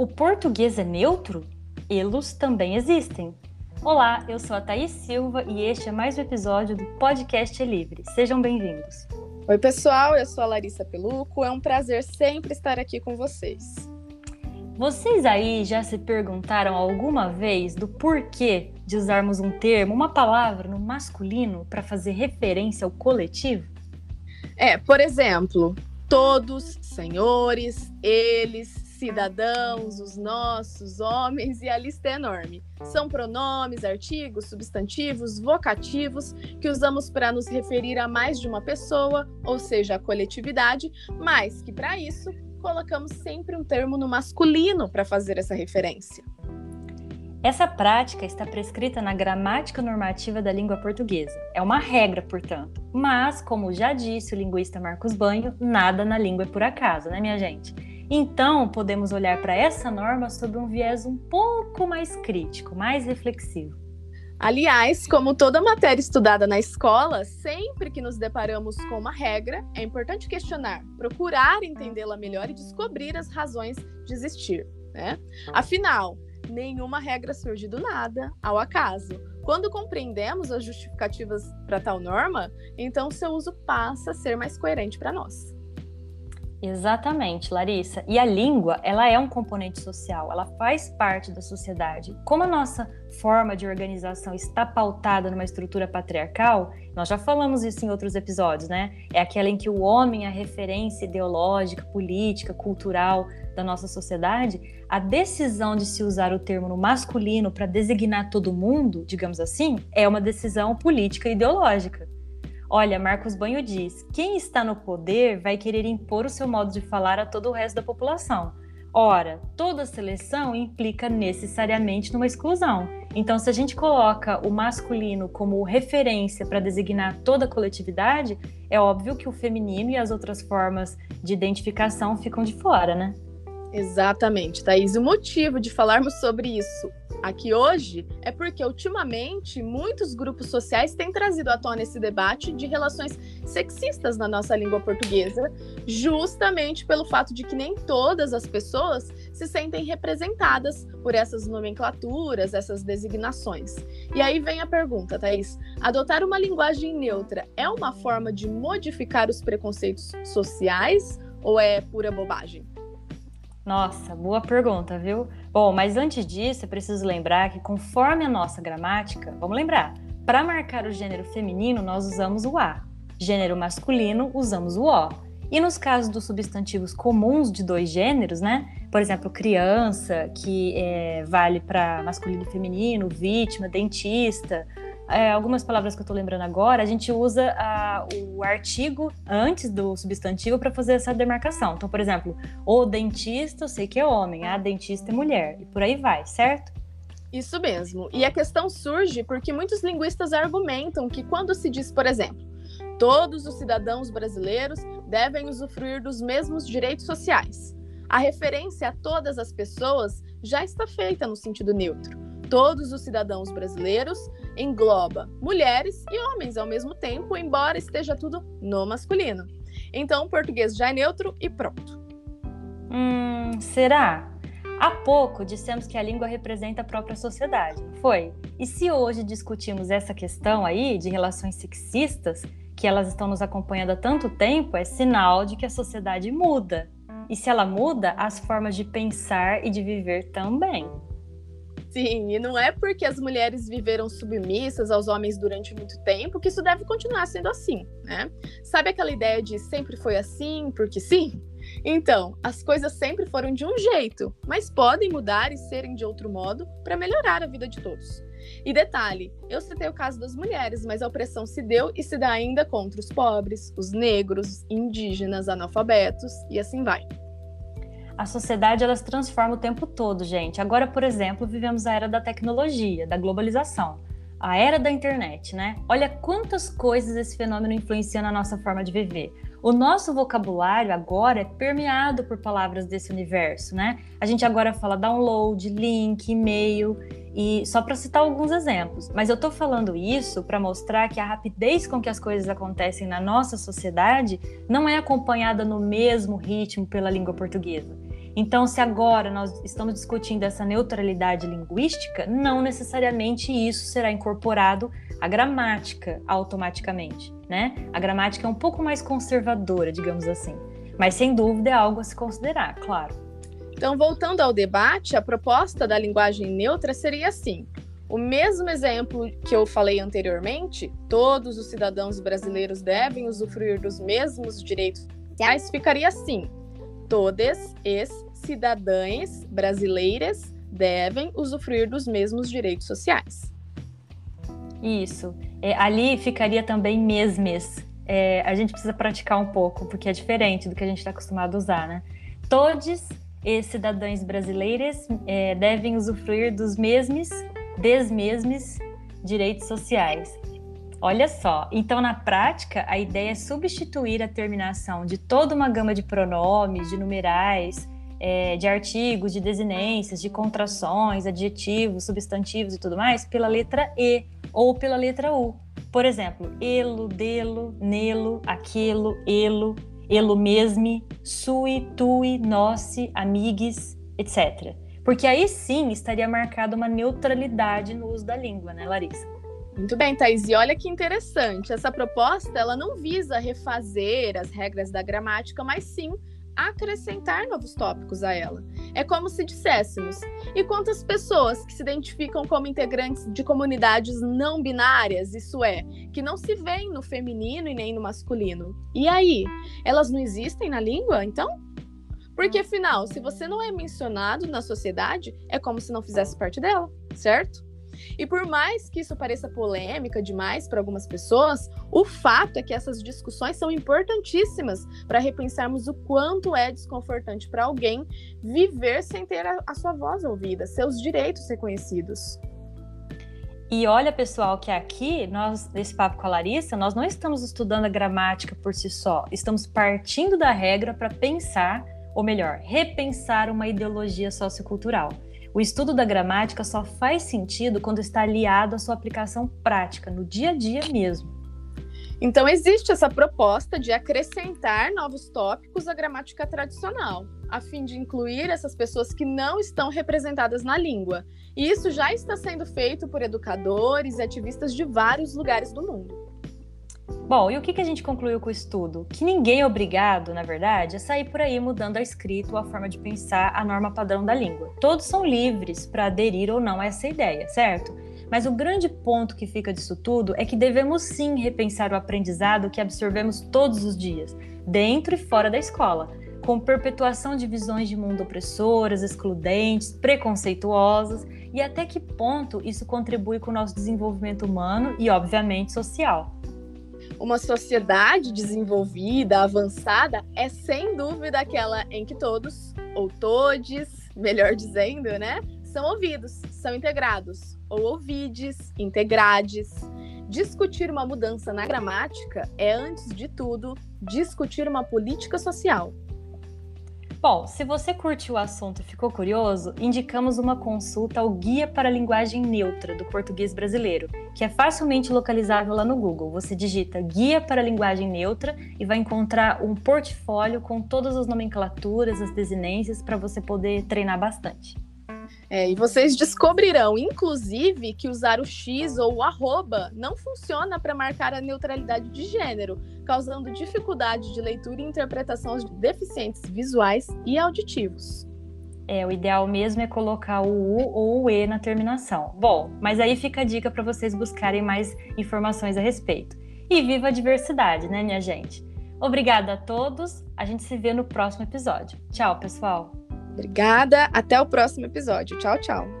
O português é neutro? Elos também existem. Olá, eu sou a Thaís Silva e este é mais um episódio do Podcast é Livre. Sejam bem-vindos. Oi, pessoal, eu sou a Larissa Peluco. É um prazer sempre estar aqui com vocês. Vocês aí já se perguntaram alguma vez do porquê de usarmos um termo, uma palavra no masculino para fazer referência ao coletivo? É, por exemplo, todos, senhores, eles, cidadãos, os nossos, homens, e a lista é enorme. São pronomes, artigos, substantivos, vocativos que usamos para nos referir a mais de uma pessoa, ou seja, a coletividade, mas que para isso colocamos sempre um termo no masculino para fazer essa referência. Essa prática está prescrita na gramática normativa da língua portuguesa. É uma regra, portanto. Mas, como já disse o linguista Marcos Banho, nada na língua é por acaso, né, minha gente? Então, podemos olhar para essa norma sob um viés um pouco mais crítico, mais reflexivo. Aliás, como toda matéria estudada na escola, sempre que nos deparamos com uma regra, é importante questionar, procurar entendê-la melhor e descobrir as razões de existir. Né? Afinal, nenhuma regra surge do nada, ao acaso. Quando compreendemos as justificativas para tal norma, então seu uso passa a ser mais coerente para nós. Exatamente, Larissa. E a língua, ela é um componente social, ela faz parte da sociedade. Como a nossa forma de organização está pautada numa estrutura patriarcal, nós já falamos isso em outros episódios, né? É aquela em que o homem é a referência ideológica, política, cultural da nossa sociedade. A decisão de se usar o termo no masculino para designar todo mundo, digamos assim, é uma decisão política e ideológica. Olha, Marcos Banho diz: quem está no poder vai querer impor o seu modo de falar a todo o resto da população. Ora, toda seleção implica necessariamente numa exclusão. Então, se a gente coloca o masculino como referência para designar toda a coletividade, é óbvio que o feminino e as outras formas de identificação ficam de fora, né? Exatamente, Thaís. O motivo de falarmos sobre isso aqui hoje é porque, ultimamente, muitos grupos sociais têm trazido à tona esse debate de relações sexistas na nossa língua portuguesa, justamente pelo fato de que nem todas as pessoas se sentem representadas por essas nomenclaturas, essas designações. E aí vem a pergunta, Thaís: adotar uma linguagem neutra é uma forma de modificar os preconceitos sociais ou é pura bobagem? Nossa, boa pergunta, viu? Bom, mas antes disso, é preciso lembrar que conforme a nossa gramática, vamos lembrar, para marcar o gênero feminino, nós usamos o a. Gênero masculino, usamos o o. E nos casos dos substantivos comuns de dois gêneros, né? Por exemplo, criança, que é, vale para masculino e feminino, vítima, dentista, é, algumas palavras que eu estou lembrando agora, a gente usa a, o artigo antes do substantivo para fazer essa demarcação. Então, por exemplo, o dentista, eu sei que é homem, a dentista é mulher, e por aí vai, certo? Isso mesmo. E a questão surge porque muitos linguistas argumentam que quando se diz, por exemplo, todos os cidadãos brasileiros devem usufruir dos mesmos direitos sociais, a referência a todas as pessoas já está feita no sentido neutro. Todos os cidadãos brasileiros engloba mulheres e homens ao mesmo tempo, embora esteja tudo no masculino. Então, o português já é neutro e pronto. Hum, será? Há pouco dissemos que a língua representa a própria sociedade, foi? E se hoje discutimos essa questão aí de relações sexistas, que elas estão nos acompanhando há tanto tempo, é sinal de que a sociedade muda. E se ela muda, as formas de pensar e de viver também. Sim, e não é porque as mulheres viveram submissas aos homens durante muito tempo que isso deve continuar sendo assim, né? Sabe aquela ideia de sempre foi assim, porque sim? Então, as coisas sempre foram de um jeito, mas podem mudar e serem de outro modo para melhorar a vida de todos. E detalhe, eu citei o caso das mulheres, mas a opressão se deu e se dá ainda contra os pobres, os negros, indígenas, analfabetos e assim vai a sociedade ela se transforma o tempo todo, gente. Agora, por exemplo, vivemos a era da tecnologia, da globalização, a era da internet, né? Olha quantas coisas esse fenômeno influencia na nossa forma de viver. O nosso vocabulário agora é permeado por palavras desse universo, né? A gente agora fala download, link, e-mail e só para citar alguns exemplos. Mas eu estou falando isso para mostrar que a rapidez com que as coisas acontecem na nossa sociedade não é acompanhada no mesmo ritmo pela língua portuguesa. Então, se agora nós estamos discutindo essa neutralidade linguística, não necessariamente isso será incorporado à gramática automaticamente, né? A gramática é um pouco mais conservadora, digamos assim. Mas sem dúvida é algo a se considerar, claro. Então, voltando ao debate, a proposta da linguagem neutra seria assim: o mesmo exemplo que eu falei anteriormente, todos os cidadãos brasileiros devem usufruir dos mesmos direitos sociais, ficaria assim: todas as cidadãs brasileiras devem usufruir dos mesmos direitos sociais. Isso. É, ali ficaria também mesmes. É, a gente precisa praticar um pouco, porque é diferente do que a gente está acostumado a usar, né? Todos os cidadãos brasileiros é, devem usufruir dos mesmos des mesmes direitos sociais. Olha só, então na prática a ideia é substituir a terminação de toda uma gama de pronomes, de numerais, é, de artigos, de desinências, de contrações, adjetivos, substantivos e tudo mais pela letra E ou pela letra U. Por exemplo, elo, delo, nelo, aquilo, elo, elo mesme, sui, tui, nosse, amigues, etc. Porque aí sim estaria marcada uma neutralidade no uso da língua, né, Larissa? Muito bem, Thais. E olha que interessante. Essa proposta ela não visa refazer as regras da gramática, mas sim acrescentar novos tópicos a ela. É como se disséssemos: e quantas pessoas que se identificam como integrantes de comunidades não binárias, isso é, que não se veem no feminino e nem no masculino? E aí? Elas não existem na língua, então? Porque afinal, se você não é mencionado na sociedade, é como se não fizesse parte dela, certo? E por mais que isso pareça polêmica demais para algumas pessoas, o fato é que essas discussões são importantíssimas para repensarmos o quanto é desconfortante para alguém viver sem ter a, sua voz ouvida, seus direitos reconhecidos. E olha, pessoal, que aqui, nós, nesse papo com a Larissa, nós não estamos estudando a gramática por si só, estamos partindo da regra para pensar ou melhor, repensar uma ideologia sociocultural. O estudo da gramática só faz sentido quando está aliado à sua aplicação prática, no dia a dia mesmo. Então, existe essa proposta de acrescentar novos tópicos à gramática tradicional, a fim de incluir essas pessoas que não estão representadas na língua. E isso já está sendo feito por educadores e ativistas de vários lugares do mundo. Bom, e o que, a gente concluiu com o estudo? Que ninguém é obrigado, na verdade, a sair por aí mudando a escrita ou a forma de pensar a norma padrão da língua. Todos são livres para aderir ou não a essa ideia, certo? Mas o grande ponto que fica disso tudo é que devemos sim repensar o aprendizado que absorvemos todos os dias, dentro e fora da escola, com perpetuação de visões de mundo opressoras, excludentes, preconceituosas, e até que ponto isso contribui com o nosso desenvolvimento humano e, obviamente, social. Uma sociedade desenvolvida, avançada, é sem dúvida aquela em que todos, ou todes, melhor dizendo, né, são ouvidos, são integrados, ou ouvides, integrades. Discutir uma mudança na gramática é, antes de tudo, discutir uma política social. Bom, se você curtiu o assunto e ficou curioso, indicamos uma consulta ao Guia para a Linguagem Neutra do Português Brasileiro, que é facilmente localizável lá no Google. Você digita Guia para a Linguagem Neutra e vai encontrar um portfólio com todas as nomenclaturas, as desinências, para você poder treinar bastante. É, e vocês descobrirão, inclusive, que usar o X ou o arroba não funciona para marcar a neutralidade de gênero, causando dificuldade de leitura e interpretação aos deficientes visuais e auditivos. É, o ideal mesmo é colocar o U ou o E na terminação. Bom, mas aí fica a dica para vocês buscarem mais informações a respeito. E viva a diversidade, né, minha gente? Obrigada a todos. A gente se vê no próximo episódio. Tchau, pessoal. Obrigada, até o próximo episódio. Tchau, tchau.